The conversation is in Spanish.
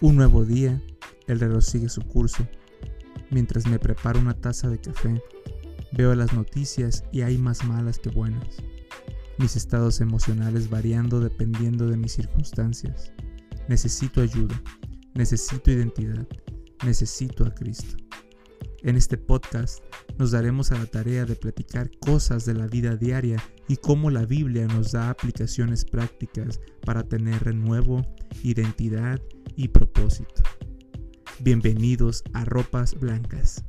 Un nuevo día, el reloj sigue su curso. Mientras me preparo una taza de café, veo las noticias y hay más malas que buenas. Mis estados emocionales variando dependiendo de mis circunstancias. Necesito ayuda, necesito identidad, necesito a Cristo. En este podcast nos daremos a la tarea de platicar cosas de la vida diaria y cómo la Biblia nos da aplicaciones prácticas para tener renuevo, identidad y propósito. Bienvenidos a Ropas Blancas.